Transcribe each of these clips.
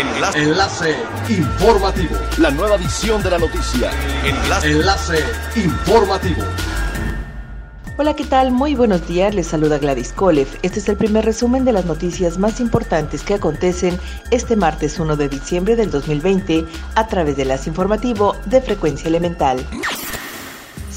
Enlace. Enlace informativo. La nueva edición de la noticia. Enlace. Enlace informativo. Hola, ¿qué tal? Muy buenos días, les saluda Gladys Kolev. Este es el primer resumen de las noticias más importantes que acontecen este martes 1 de diciembre del 2020 a través de las informativo de frecuencia elemental.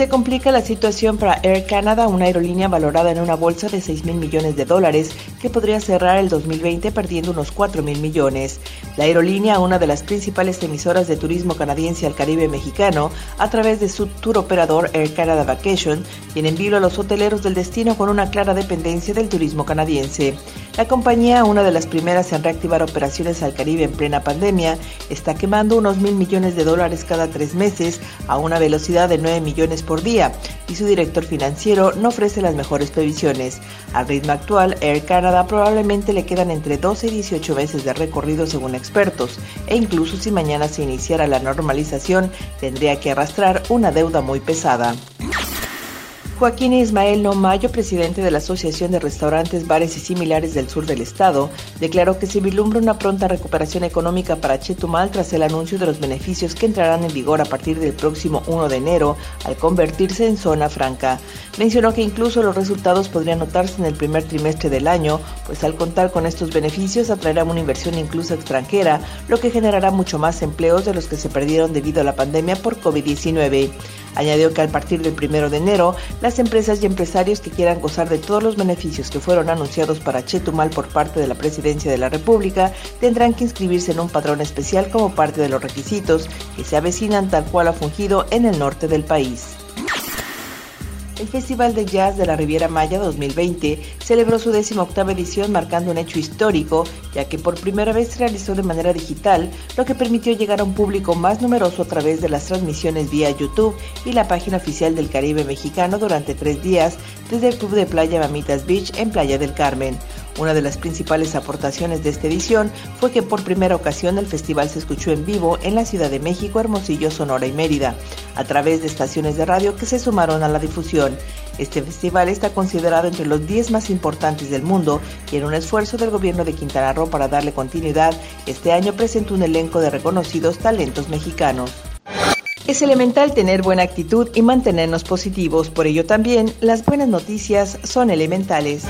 Se complica la situación para Air Canada, una aerolínea valorada en una bolsa de 6 mil millones de dólares que podría cerrar el 2020 perdiendo unos 4 mil millones. La aerolínea, una de las principales emisoras de turismo canadiense al Caribe mexicano, a través de su tour operador Air Canada Vacation, tiene en vilo a los hoteleros del destino con una clara dependencia del turismo canadiense. La compañía, una de las primeras en reactivar operaciones al Caribe en plena pandemia, está quemando unos mil millones de dólares cada tres meses a una velocidad de 9 millones por día y su director financiero no ofrece las mejores previsiones. Al ritmo actual, Air Canada probablemente le quedan entre 12 y 18 meses de recorrido según expertos e incluso si mañana se iniciara la normalización tendría que arrastrar una deuda muy pesada. Joaquín Ismael Nomayo, presidente de la Asociación de Restaurantes, Bares y Similares del Sur del Estado, declaró que se vislumbra una pronta recuperación económica para Chetumal tras el anuncio de los beneficios que entrarán en vigor a partir del próximo 1 de enero al convertirse en zona franca. Mencionó que incluso los resultados podrían notarse en el primer trimestre del año, pues al contar con estos beneficios atraerá una inversión incluso extranjera, lo que generará mucho más empleos de los que se perdieron debido a la pandemia por COVID-19. Añadió que a partir del 1 de enero, las empresas y empresarios que quieran gozar de todos los beneficios que fueron anunciados para Chetumal por parte de la Presidencia de la República tendrán que inscribirse en un padrón especial como parte de los requisitos que se avecinan tal cual ha fungido en el norte del país. El Festival de Jazz de la Riviera Maya 2020 celebró su 18 edición marcando un hecho histórico, ya que por primera vez se realizó de manera digital, lo que permitió llegar a un público más numeroso a través de las transmisiones vía YouTube y la página oficial del Caribe mexicano durante tres días desde el Club de Playa Mamitas Beach en Playa del Carmen. Una de las principales aportaciones de esta edición fue que por primera ocasión el festival se escuchó en vivo en la Ciudad de México, Hermosillo, Sonora y Mérida, a través de estaciones de radio que se sumaron a la difusión. Este festival está considerado entre los 10 más importantes del mundo y en un esfuerzo del gobierno de Quintana Roo para darle continuidad, este año presentó un elenco de reconocidos talentos mexicanos. Es elemental tener buena actitud y mantenernos positivos, por ello también las buenas noticias son elementales.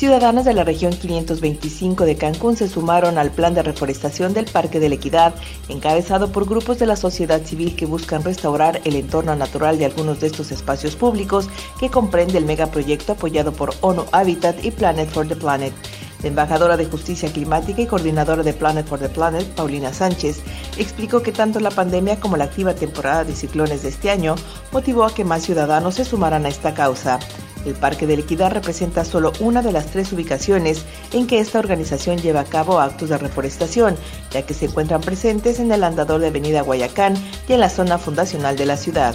Ciudadanos de la región 525 de Cancún se sumaron al plan de reforestación del Parque de la Equidad, encabezado por grupos de la sociedad civil que buscan restaurar el entorno natural de algunos de estos espacios públicos que comprende el megaproyecto apoyado por ONU Habitat y Planet for the Planet. La embajadora de Justicia Climática y coordinadora de Planet for the Planet, Paulina Sánchez, explicó que tanto la pandemia como la activa temporada de ciclones de este año motivó a que más ciudadanos se sumaran a esta causa. El Parque de la Equidad representa solo una de las tres ubicaciones en que esta organización lleva a cabo actos de reforestación, ya que se encuentran presentes en el andador de Avenida Guayacán y en la zona fundacional de la ciudad.